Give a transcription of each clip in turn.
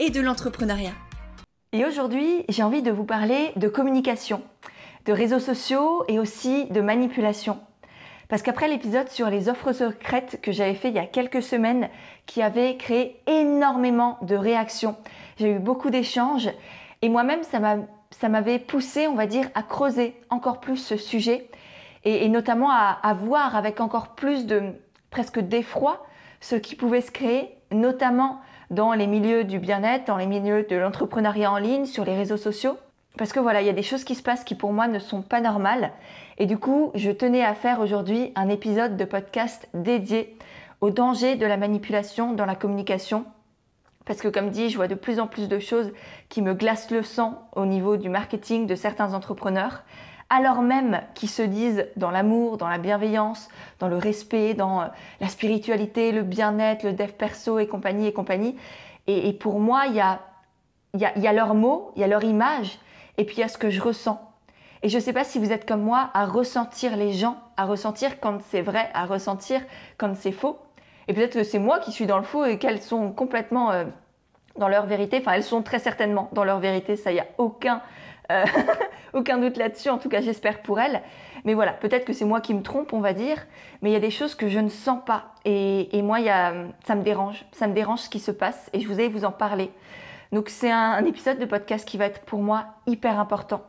et de l'entrepreneuriat. Et aujourd'hui, j'ai envie de vous parler de communication, de réseaux sociaux et aussi de manipulation. Parce qu'après l'épisode sur les offres secrètes que j'avais fait il y a quelques semaines, qui avait créé énormément de réactions, j'ai eu beaucoup d'échanges et moi-même, ça m'avait poussé, on va dire, à creuser encore plus ce sujet et, notamment à, à, voir avec encore plus de presque d'effroi ce qui pouvait se créer, notamment dans les milieux du bien-être, dans les milieux de l'entrepreneuriat en ligne, sur les réseaux sociaux. Parce que voilà, il y a des choses qui se passent qui pour moi ne sont pas normales. Et du coup, je tenais à faire aujourd'hui un épisode de podcast dédié au danger de la manipulation dans la communication. Parce que comme dit, je vois de plus en plus de choses qui me glacent le sang au niveau du marketing de certains entrepreneurs, alors même qu'ils se disent dans l'amour, dans la bienveillance, dans le respect, dans euh, la spiritualité, le bien-être, le dev perso et compagnie et compagnie. Et, pour moi, il y a, y, a, y a leurs mots, il y a leur image, et puis il y a ce que je ressens. Et je ne sais pas si vous êtes comme moi à ressentir les gens, à ressentir quand c'est vrai, à ressentir quand c'est faux. Et peut-être que c'est moi qui suis dans le faux et qu'elles sont complètement euh, dans leur vérité. Enfin, elles sont très certainement dans leur vérité, ça, il n'y a aucun, euh, aucun doute là-dessus, en tout cas j'espère pour elles. Mais voilà, peut-être que c'est moi qui me trompe, on va dire, mais il y a des choses que je ne sens pas. Et, moi, ça me dérange, ça me dérange ce qui se passe et je vous ai vous en parler. Donc c'est un, épisode de podcast qui va être pour moi hyper important.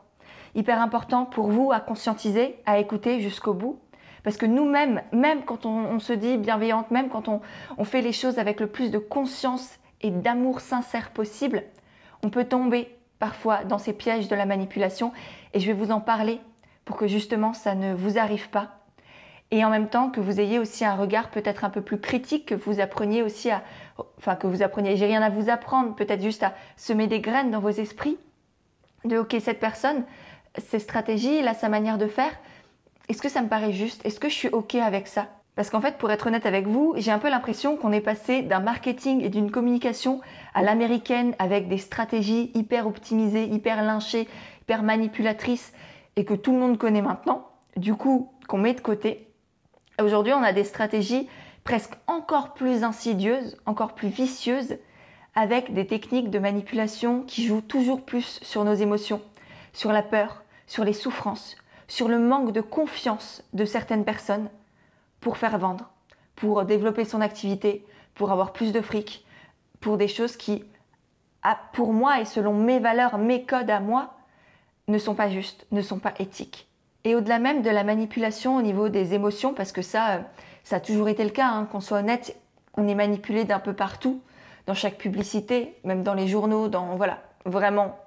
Hyper important pour vous à conscientiser, à écouter jusqu'au bout. Parce que nous-mêmes, même quand on, se dit bienveillante, même quand on fait les choses avec le plus de conscience et d'amour sincère possible, on peut tomber parfois dans ces pièges de la manipulation. Et je vais vous en parler pour que justement ça ne vous arrive pas. Et en même temps que vous ayez aussi un regard peut-être un peu plus critique, que vous appreniez aussi à, enfin que vous appreniez, j'ai rien à vous apprendre, peut-être juste à semer des graines dans vos esprits, de ok cette personne, ses stratégies, là sa manière de faire, est-ce que ça me paraît juste? Est-ce que je suis ok avec ça? Parce qu'en fait, pour être honnête avec vous, j'ai un peu l'impression qu'on est passé d'un marketing et d'une communication à l'américaine avec des stratégies hyper optimisées, hyper lynchées, hyper manipulatrices et que tout le monde connaît maintenant. Du coup, qu'on met de côté Aujourd'hui, on a des stratégies presque encore plus insidieuses, encore plus vicieuses, avec des techniques de manipulation qui jouent toujours plus sur nos émotions, sur la peur, sur les souffrances, sur le manque de confiance de certaines personnes pour faire vendre, pour développer son activité, pour avoir plus de fric, pour des choses qui, pour moi et selon mes valeurs, mes codes à moi, ne sont pas justes, ne sont pas éthiques. Et au-delà même de la manipulation au niveau des émotions, parce que ça, euh, ça a toujours été le cas, hein, qu'on soit honnête, on est manipulé d'un peu partout, dans chaque publicité, même dans les journaux, dans voilà, vraiment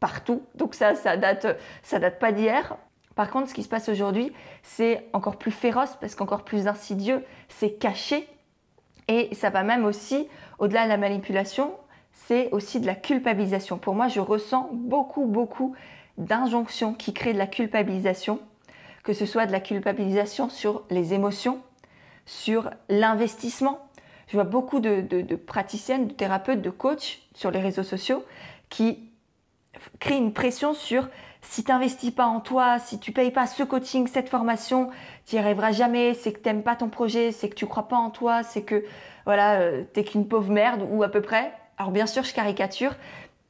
partout. Donc ça, ça date, ça date pas d'hier. Par contre, ce qui se passe aujourd'hui, c'est encore plus féroce, parce qu'encore plus insidieux, c'est caché, et ça va même aussi, au-delà de la manipulation, c'est aussi de la culpabilisation. Pour moi, je ressens beaucoup, beaucoup d'injonctions qui créent de la culpabilisation, que ce soit de la culpabilisation sur les émotions, sur l'investissement. Je vois beaucoup de, praticiennes, de thérapeutes, de coachs sur les réseaux sociaux qui créent une pression sur si tu n'investis pas en toi, si tu payes pas ce coaching, cette formation, tu n'y arriveras jamais, c'est que tu n'aimes pas ton projet, c'est que tu crois pas en toi, c'est que voilà, euh, tu n'es qu'une pauvre merde ou à peu près. Alors bien sûr, je caricature,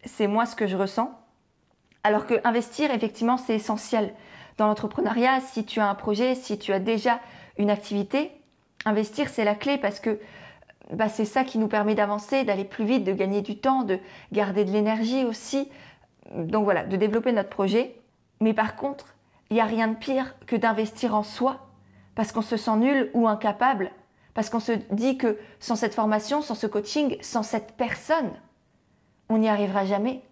c'est moi ce que je ressens. Alors que investir, effectivement, c'est essentiel. Dans l'entrepreneuriat, si tu as un projet, si tu as déjà une activité, investir, c'est la clé parce que bah, c'est ça qui nous permet d'avancer, d'aller plus vite, de gagner du temps, de garder de l'énergie aussi. Donc voilà, de développer notre projet. Mais par contre, il n'y a rien de pire que d'investir en soi parce qu'on se sent nul ou incapable, parce qu'on se dit que sans cette formation, sans ce coaching, sans cette personne, on n'y arrivera jamais.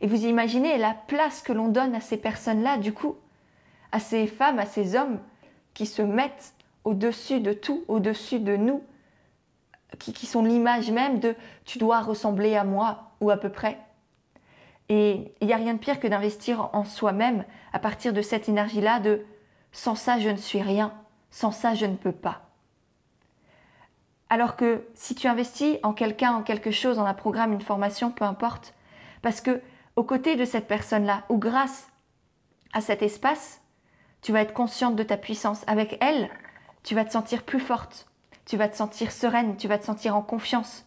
Et vous imaginez la place que l'on donne à ces personnes-là, du coup, à ces femmes, à ces hommes qui se mettent au-dessus de tout, au-dessus de nous, qui, sont l'image même de tu dois ressembler à moi, ou à peu près. Et il n'y a rien de pire que d'investir en soi-même à partir de cette énergie-là de sans ça je ne suis rien, sans ça je ne peux pas. Alors que si tu investis en quelqu'un, en quelque chose, en un programme, une formation, peu importe, parce que aux côtés de cette personne-là, ou grâce à cet espace, tu vas être consciente de ta puissance. Avec elle, tu vas te sentir plus forte, tu vas te sentir sereine, tu vas te sentir en confiance.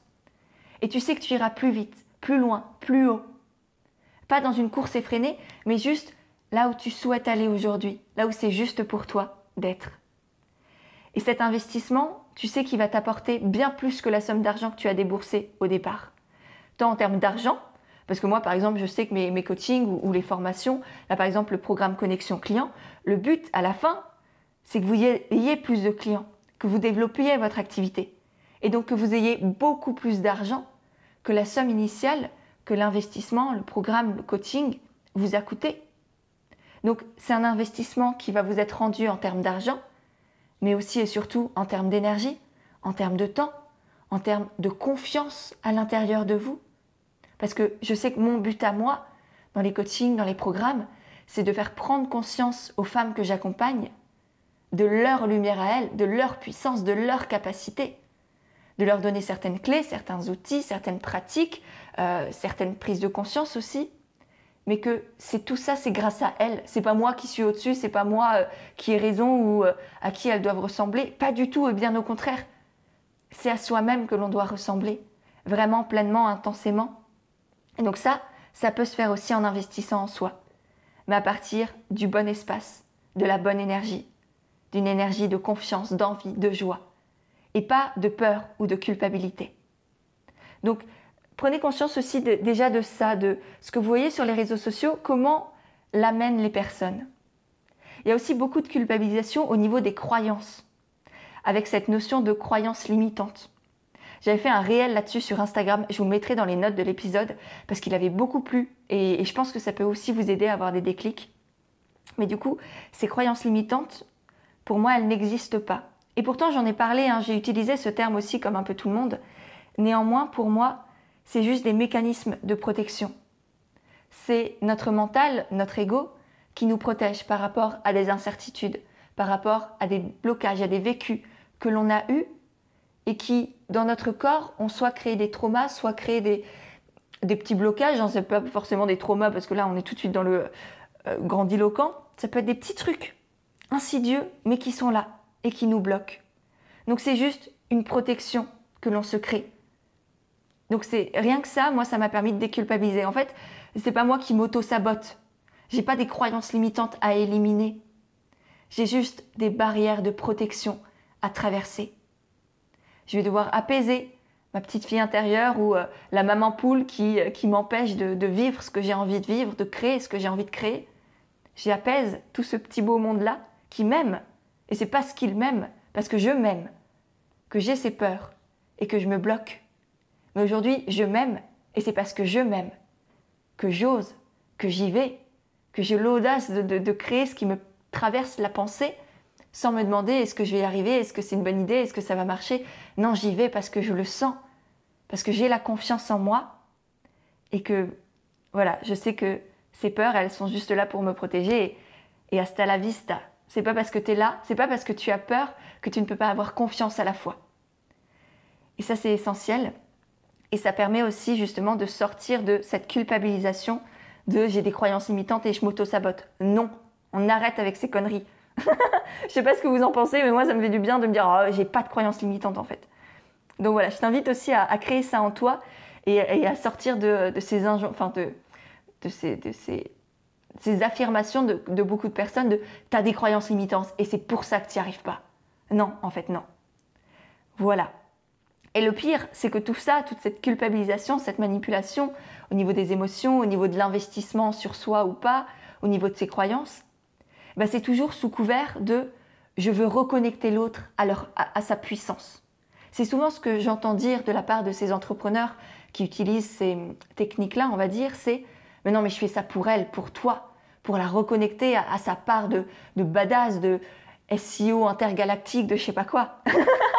Et tu sais que tu iras plus vite, plus loin, plus haut. Pas dans une course effrénée, mais juste là où tu souhaites aller aujourd'hui, là où c'est juste pour toi d'être. Et cet investissement, tu sais qu'il va t'apporter bien plus que la somme d'argent que tu as déboursé au départ. Tant en termes d'argent, parce que moi, par exemple, je sais que mes, coachings ou, les formations, là par exemple le programme Connexion Client, le but à la fin, c'est que vous ayez plus de clients, que vous développiez votre activité. Et donc que vous ayez beaucoup plus d'argent que la somme initiale que l'investissement, le programme, le coaching vous a coûté. Donc c'est un investissement qui va vous être rendu en termes d'argent, mais aussi et surtout en termes d'énergie, en termes de temps, en termes de confiance à l'intérieur de vous, parce que je sais que mon but à moi, dans les coachings, dans les programmes, c'est de faire prendre conscience aux femmes que j'accompagne de leur lumière à elles, de leur puissance, de leur capacité, de leur donner certaines clés, certains outils, certaines pratiques, euh, certaines prises de conscience aussi, mais que c'est tout ça, c'est grâce à elles. C'est pas moi qui suis au-dessus, c'est pas moi euh, qui ai raison ou euh, à qui elles doivent ressembler. Pas du tout, bien au contraire. C'est à soi-même que l'on doit ressembler, vraiment, pleinement, intensément. Et donc ça, ça peut se faire aussi en investissant en soi, mais à partir du bon espace, de la bonne énergie, d'une énergie de confiance, d'envie, de joie, et pas de peur ou de culpabilité. Donc prenez conscience aussi déjà de ça, de ce que vous voyez sur les réseaux sociaux, comment l'amènent les personnes. Il y a aussi beaucoup de culpabilisation au niveau des croyances, avec cette notion de croyance limitante. J'avais fait un réel là-dessus sur Instagram, je vous mettrai dans les notes de l'épisode parce qu'il avait beaucoup plu et, je pense que ça peut aussi vous aider à avoir des déclics. Mais du coup, ces croyances limitantes, pour moi, elles n'existent pas. Et pourtant, j'en ai parlé, hein, j'ai utilisé ce terme aussi comme un peu tout le monde. Néanmoins, pour moi, c'est juste des mécanismes de protection. C'est notre mental, notre ego, qui nous protège par rapport à des incertitudes, par rapport à des blocages, à des vécus que l'on a eus et qui, dans notre corps, ont soit créé des traumas, soit créé des, petits blocages. Hein, c'est pas forcément des traumas parce que là, on est tout de suite dans le euh, grandiloquent. Ça peut être des petits trucs insidieux, mais qui sont là et qui nous bloquent. Donc c'est juste une protection que l'on se crée. Donc c'est rien que ça, moi ça m'a permis de déculpabiliser. En fait, c'est pas moi qui m'auto-sabote. J'ai pas des croyances limitantes à éliminer. J'ai juste des barrières de protection à traverser je vais devoir apaiser ma petite fille intérieure ou euh, la maman poule qui, euh, qui m'empêche de, vivre ce que j'ai envie de vivre, de créer ce que j'ai envie de créer. J'apaise tout ce petit beau monde-là qui m'aime. Et c'est parce qu'il m'aime, parce que je m'aime, que j'ai ces peurs et que je me bloque. Mais aujourd'hui, je m'aime et c'est parce que je m'aime, que j'ose, que j'y vais, que j'ai l'audace de créer ce qui me traverse la pensée sans me demander est-ce que je vais y arriver, est-ce que c'est une bonne idée, est-ce que ça va marcher. Non, j'y vais parce que je le sens, parce que j'ai la confiance en moi et que, voilà, je sais que ces peurs, elles sont juste là pour me protéger et, hasta la vista. C'est pas parce que tu es là, c'est pas parce que tu as peur que tu ne peux pas avoir confiance à la fois. Et ça, c'est essentiel. Et ça permet aussi justement de sortir de cette culpabilisation de j'ai des croyances limitantes et je m'auto-sabote. Non, on arrête avec ces conneries. je sais pas ce que vous en pensez, mais moi, ça me fait du bien de me dire, oh, j'ai pas de croyances limitantes en fait. Donc voilà, je t'invite aussi à, créer ça en toi et, à sortir de, ces, enfin de, ces affirmations de, de, beaucoup de personnes de t'as des croyances limitantes et c'est pour ça que tu n'y arrives pas. Non, en fait, non. Voilà. Et le pire, c'est que tout ça, toute cette culpabilisation, cette manipulation au niveau des émotions, au niveau de l'investissement sur soi ou pas, au niveau de ses croyances, bah, c'est toujours sous couvert de je veux reconnecter l'autre à, à, sa puissance. C'est souvent ce que j'entends dire de la part de ces entrepreneurs qui utilisent ces techniques-là, on va dire, c'est mais non, mais je fais ça pour elle, pour toi, pour la reconnecter à, sa part de, de badass, de SEO intergalactique, de je sais pas quoi.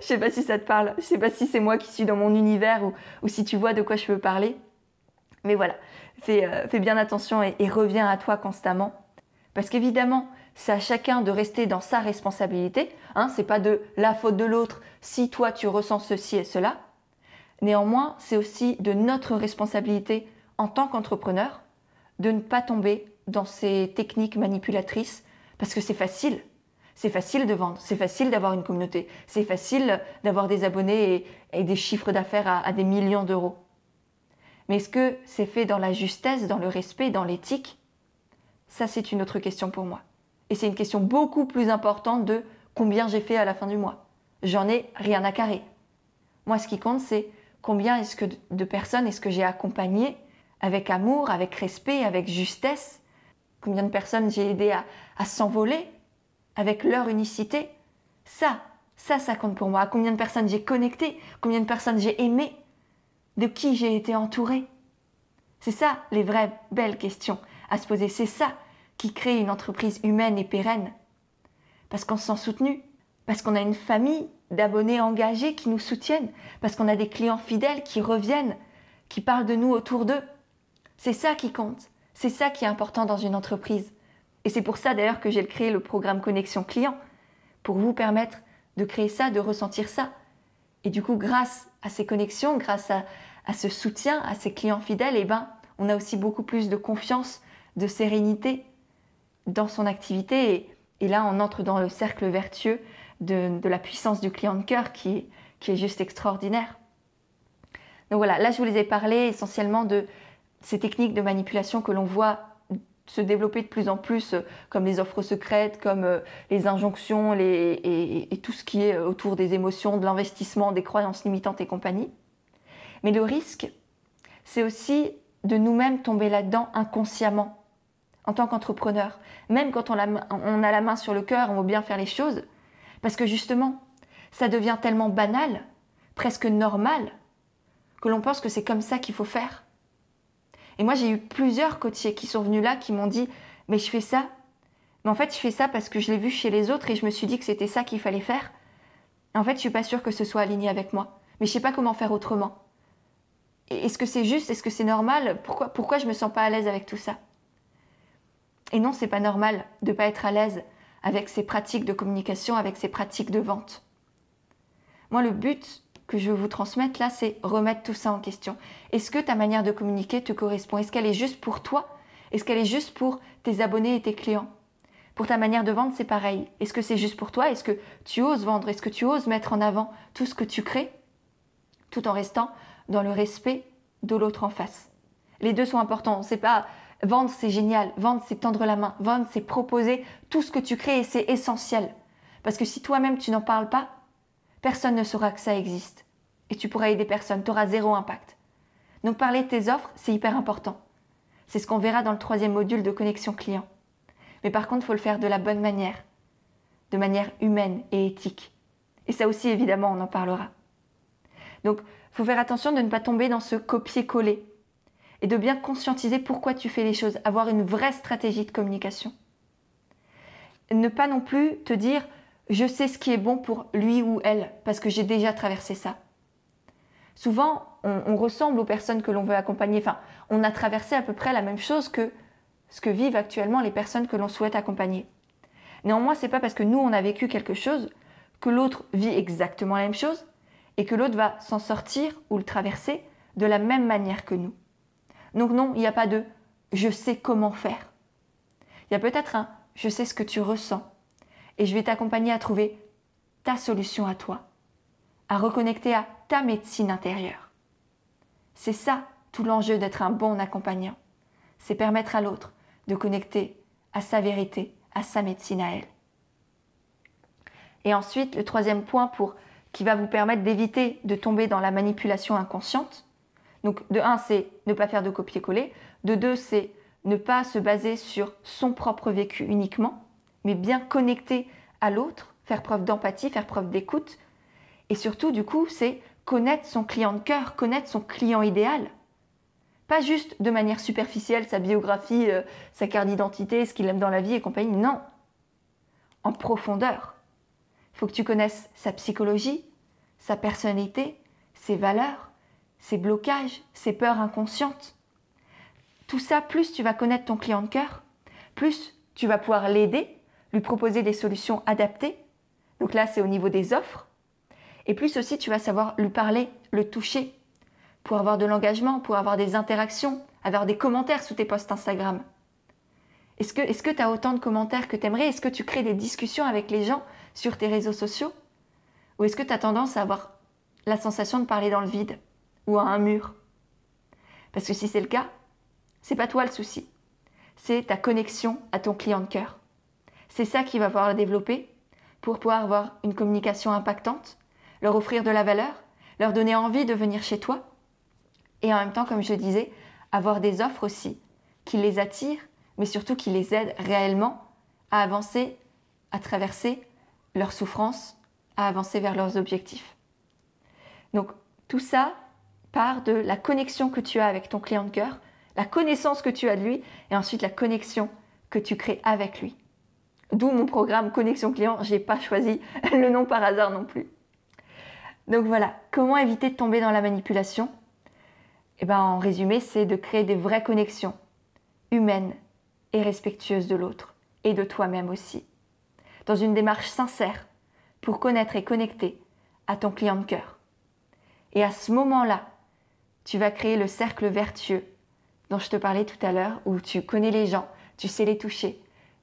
Je sais pas si ça te parle. Je sais pas si c'est moi qui suis dans mon univers ou, si tu vois de quoi je veux parler. Mais voilà, fais, euh, bien attention et, reviens à toi constamment. Parce qu'évidemment, c'est à chacun de rester dans sa responsabilité. Hein, c'est pas de la faute de l'autre si toi tu ressens ceci et cela. Néanmoins, c'est aussi de notre responsabilité en tant qu'entrepreneur de ne pas tomber dans ces techniques manipulatrices parce que c'est facile. C'est facile de vendre, c'est facile d'avoir une communauté, c'est facile d'avoir des abonnés et, des chiffres d'affaires à, des millions d'euros. Mais est-ce que c'est fait dans la justesse, dans le respect, dans l'éthique? Ça, c'est une autre question pour moi. Et c'est une question beaucoup plus importante de combien j'ai fait à la fin du mois. J'en ai rien à carrer. Moi, ce qui compte, c'est combien est-ce que de personnes est-ce que j'ai accompagné avec amour, avec respect, avec justesse? Combien de personnes j'ai aidé à s'envoler? Avec leur unicité, ça, ça, ça compte pour moi. Combien de personnes j'ai connecté, combien de personnes j'ai aimé, de qui j'ai été entouré. C'est ça les vraies belles questions à se poser. C'est ça qui crée une entreprise humaine et pérenne. Parce qu'on se sent soutenu, parce qu'on a une famille d'abonnés engagés qui nous soutiennent, parce qu'on a des clients fidèles qui reviennent, qui parlent de nous autour d'eux. C'est ça qui compte. C'est ça qui est important dans une entreprise. Et c'est pour ça d'ailleurs que j'ai créé le programme Connexion Client, pour vous permettre de créer ça, de ressentir ça. Et du coup, grâce à ces connexions, grâce à, ce soutien, à ces clients fidèles, eh ben, on a aussi beaucoup plus de confiance, de sérénité dans son activité. Et, là, on entre dans le cercle vertueux de, la puissance du client de cœur qui, qui est juste extraordinaire. Donc voilà, là, je vous les ai parlé essentiellement de ces techniques de manipulation que l'on voit se développer de plus en plus, euh, comme les offres secrètes, comme euh, les injonctions et, tout ce qui est euh, autour des émotions, de l'investissement, des croyances limitantes et compagnie. Mais le risque, c'est aussi de nous-mêmes tomber là-dedans inconsciemment, en tant qu'entrepreneur. Même quand on, on a la main sur le cœur, on veut bien faire les choses, parce que justement, ça devient tellement banal, presque normal, que l'on pense que c'est comme ça qu'il faut faire. Et moi, j'ai eu plusieurs coachés qui sont venus là, qui m'ont dit, mais je fais ça. Mais en fait, je fais ça parce que je l'ai vu chez les autres et je me suis dit que c'était ça qu'il fallait faire. en fait, je suis pas sûre que ce soit aligné avec moi. Mais je sais pas comment faire autrement. Est-ce que c'est juste? Est-ce que c'est normal? Pourquoi, pourquoi je me sens pas à l'aise avec tout ça? Et non, c'est pas normal de pas être à l'aise avec ces pratiques de communication, avec ces pratiques de vente. Moi, le but que je veux vous transmettre là, c'est remettre tout ça en question. Est-ce que ta manière de communiquer te correspond? Est-ce qu'elle est juste pour toi? Est-ce qu'elle est juste pour tes abonnés et tes clients? Pour ta manière de vendre, c'est pareil. Est-ce que c'est juste pour toi? Est-ce que tu oses vendre? Est-ce que tu oses mettre en avant tout ce que tu crées tout en restant dans le respect de l'autre en face? Les deux sont importants. C'est pas vendre, c'est génial. Vendre, c'est tendre la main. Vendre, c'est proposer tout ce que tu crées et c'est essentiel. Parce que si toi-même tu n'en parles pas, personne ne saura que ça existe. Et tu pourras aider personne, tu auras zéro impact. Donc parler de tes offres, c'est hyper important. C'est ce qu'on verra dans le troisième module de connexion client. Mais par contre, il faut le faire de la bonne manière, de manière humaine et éthique. Et ça aussi, évidemment, on en parlera. Donc, il faut faire attention de ne pas tomber dans ce copier-coller et de bien conscientiser pourquoi tu fais les choses, avoir une vraie stratégie de communication. Ne pas non plus te dire je sais ce qui est bon pour lui ou elle, parce que j'ai déjà traversé ça. Souvent, on, ressemble aux personnes que l'on veut accompagner. Enfin, on a traversé à peu près la même chose que ce que vivent actuellement les personnes que l'on souhaite accompagner. Néanmoins, c'est pas parce que nous on a vécu quelque chose que l'autre vit exactement la même chose et que l'autre va s'en sortir ou le traverser de la même manière que nous. Donc non, il n'y a pas de je sais comment faire. Il y a peut-être un je sais ce que tu ressens et je vais t'accompagner à trouver ta solution à toi, à reconnecter à ta médecine intérieure. C'est ça tout l'enjeu d'être un bon accompagnant. C'est permettre à l'autre de connecter à sa vérité, à sa médecine à elle. Et ensuite, le troisième point qui va vous permettre d'éviter de tomber dans la manipulation inconsciente. Donc, de un, c'est ne pas faire de copier-coller. De deux, c'est ne pas se baser sur son propre vécu uniquement, mais bien connecter à l'autre, faire preuve d'empathie, faire preuve d'écoute. Et surtout, du coup, c'est connaître son client de cœur, connaître son client idéal. Pas juste de manière superficielle, sa biographie, euh, sa carte d'identité, ce qu'il aime dans la vie et compagnie. Non. En profondeur. Il faut que tu connaisses sa psychologie, sa personnalité, ses valeurs, ses blocages, ses peurs inconscientes. Tout ça, plus tu vas connaître ton client de cœur, plus tu vas pouvoir l'aider, lui proposer des solutions adaptées. Donc là, c'est au niveau des offres. Et plus aussi, tu vas savoir lui parler, le toucher, pour avoir de l'engagement, pour avoir des interactions, avoir des commentaires sous tes posts Instagram. Est-ce que tu as autant de commentaires que tu aimerais Est-ce que tu crées des discussions avec les gens sur tes réseaux sociaux? Ou est-ce que tu as tendance à avoir la sensation de parler dans le vide ou à un mur? Parce que si c'est le cas, c'est pas toi le souci. C'est ta connexion à ton client de cœur. C'est ça qui va pouvoir le développer pour pouvoir avoir une communication impactante, leur offrir de la valeur, leur donner envie de venir chez toi et en même temps, comme je disais, avoir des offres aussi qui les attirent, mais surtout qui les aident réellement à avancer, à traverser leurs souffrances, à avancer vers leurs objectifs. Donc tout ça part de la connexion que tu as avec ton client de cœur, la connaissance que tu as de lui, et ensuite la connexion que tu crées avec lui. D'où mon programme Connexion Client, je n'ai pas choisi le nom par hasard non plus. Donc voilà, comment éviter de tomber dans la manipulation? Eh ben, en résumé, c'est de créer des vraies connexions humaines et respectueuses de l'autre et de toi-même aussi. Dans une démarche sincère pour connaître et connecter à ton client de cœur. Et à ce moment-là, tu vas créer le cercle vertueux dont je te parlais tout à l'heure, où tu connais les gens, tu sais les toucher,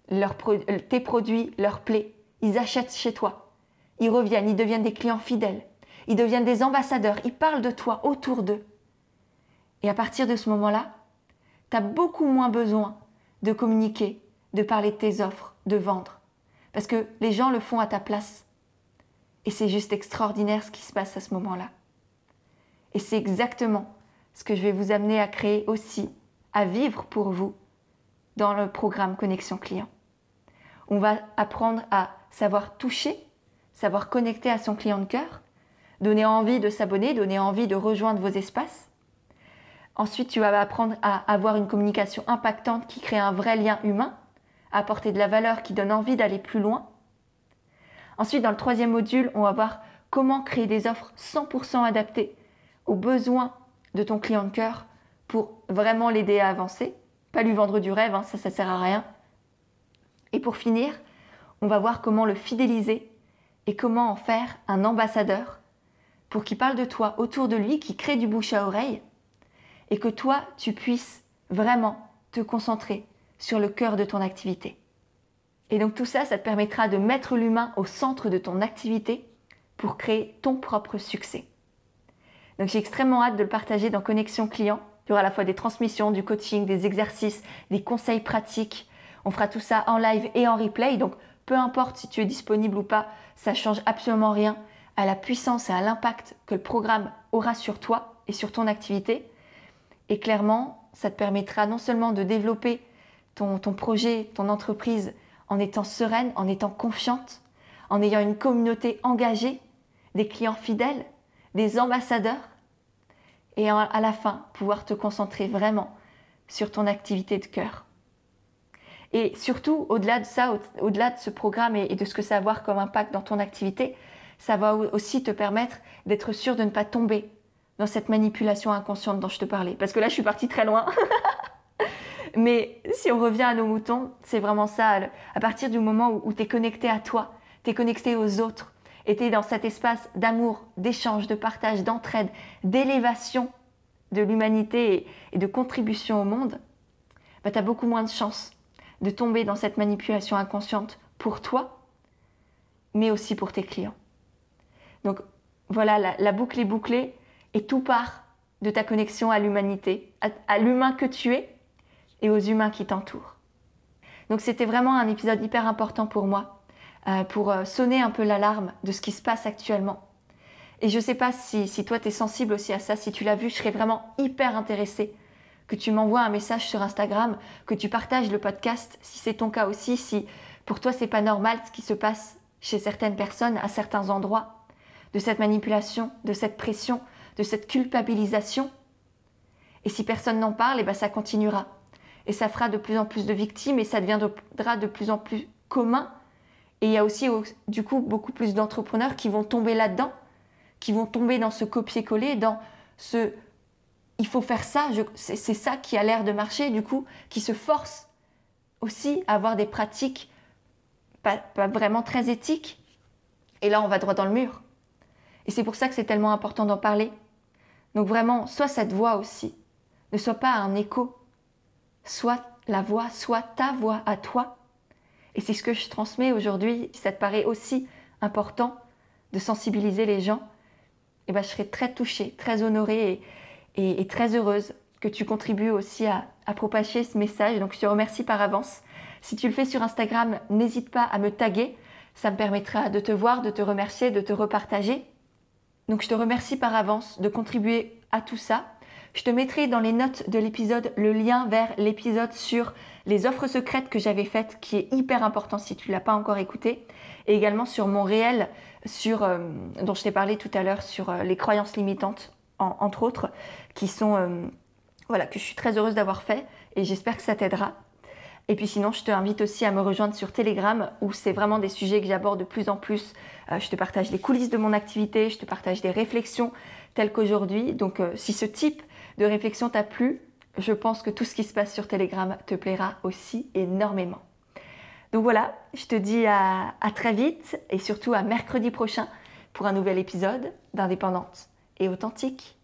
tes produits leur plaisent, ils achètent chez toi, ils reviennent, ils deviennent des clients fidèles, ils deviennent des ambassadeurs, ils parlent de toi autour d'eux. Et à partir de ce moment-là, tu as beaucoup moins besoin de communiquer, de parler de tes offres, de vendre, parce que les gens le font à ta place. Et c'est juste extraordinaire ce qui se passe à ce moment-là. Et c'est exactement ce que je vais vous amener à créer aussi, à vivre pour vous dans le programme Connexion Client. On va apprendre à savoir toucher, savoir connecter à son client de cœur, donner envie de s'abonner, donner envie de rejoindre vos espaces. Ensuite, tu vas apprendre à avoir une communication impactante qui crée un vrai lien humain, apporter de la valeur qui donne envie d'aller plus loin. Ensuite, dans le troisième module, on va voir comment créer des offres 100% adaptées aux besoins de ton client de cœur pour vraiment l'aider à avancer. Pas lui vendre du rêve, hein, ça, ça sert à rien. Et pour finir, on va voir comment le fidéliser et comment en faire un ambassadeur pour qu'il parle de toi autour de lui, qui crée du bouche à oreille et que toi, tu puisses vraiment te concentrer sur le cœur de ton activité. Et donc tout ça, ça te permettra de mettre l'humain au centre de ton activité pour créer ton propre succès. Donc j'ai extrêmement hâte de le partager dans Connexion Client. Il y aura à la fois des transmissions, du coaching, des exercices, des conseils pratiques. On fera tout ça en live et en replay. Donc peu importe si tu es disponible ou pas, ça change absolument rien à la puissance et à l'impact que le programme aura sur toi et sur ton activité. Et clairement, ça te permettra non seulement de développer ton, ton projet, ton entreprise en étant sereine, en étant confiante, en ayant une communauté engagée, des clients fidèles, des ambassadeurs et à la fin pouvoir te concentrer vraiment sur ton activité de cœur. Et surtout, au-delà de ça, au-delà de ce programme et de ce que ça va avoir comme impact dans ton activité, ça va aussi te permettre d'être sûr de ne pas tomber dans cette manipulation inconsciente dont je te parlais. Parce que là, je suis partie très loin. Mais si on revient à nos moutons, c'est vraiment ça. À partir du moment où tu es connecté à toi, tu es connecté aux autres, était dans cet espace d'amour, d'échange, de partage, d'entraide, d'élévation de l'humanité et de contribution au monde, bah, tu as beaucoup moins de chances de tomber dans cette manipulation inconsciente pour toi, mais aussi pour tes clients. Donc voilà, la, boucle est bouclée et tout part de ta connexion à l'humanité, à l'humain que tu es et aux humains qui t'entourent. Donc c'était vraiment un épisode hyper important pour moi euh, pour euh, sonner un peu l'alarme de ce qui se passe actuellement. Et je ne sais pas si, si toi tu es sensible aussi à ça, si tu l'as vu, je serais vraiment hyper intéressée que tu m'envoies un message sur Instagram, que tu partages le podcast, si c'est ton cas aussi, si pour toi c'est pas normal ce qui se passe chez certaines personnes à certains endroits, de cette manipulation, de cette pression, de cette culpabilisation. Et si personne n'en parle, et eh ben ça continuera. Et ça fera de plus en plus de victimes et ça deviendra de plus en plus commun et il y a aussi du coup beaucoup plus d'entrepreneurs qui vont tomber là-dedans, qui vont tomber dans ce copier-coller, dans ce il faut faire ça, c'est ça qui a l'air de marcher, du coup, qui se forcent aussi à avoir des pratiques pas, vraiment très éthiques. Et là, on va droit dans le mur. Et c'est pour ça que c'est tellement important d'en parler. Donc vraiment, soit cette voix aussi, ne soit pas un écho, soit la voix, soit ta voix à toi. Et c'est ce que je transmets aujourd'hui. Si ça te paraît aussi important de sensibiliser les gens, eh ben, je serai très touchée, très honorée très heureuse que tu contribues aussi à, à propager ce message. Donc je te remercie par avance. Si tu le fais sur Instagram, n'hésite pas à me taguer. Ça me permettra de te voir, de te remercier, de te repartager. Donc je te remercie par avance de contribuer à tout ça. Je te mettrai dans les notes de l'épisode le lien vers l'épisode sur les offres secrètes que j'avais faites, qui est hyper important si tu ne l'as pas encore écouté, et également sur mon réel, sur, euh, dont je t'ai parlé tout à l'heure, sur euh, les croyances limitantes, entre autres, qui sont, euh, voilà, que je suis très heureuse d'avoir fait, et j'espère que ça t'aidera. Et puis sinon, je te invite aussi à me rejoindre sur Telegram où c'est vraiment des sujets que j'aborde de plus en plus. Euh, je te partage les coulisses de mon activité, je te partage des réflexions telles qu'aujourd'hui. Donc euh, si ce type de réflexion t'a plu, je pense que tout ce qui se passe sur Telegram te plaira aussi énormément. Donc voilà, je te dis à, à très vite et surtout à mercredi prochain pour un nouvel épisode d'Indépendante et authentique.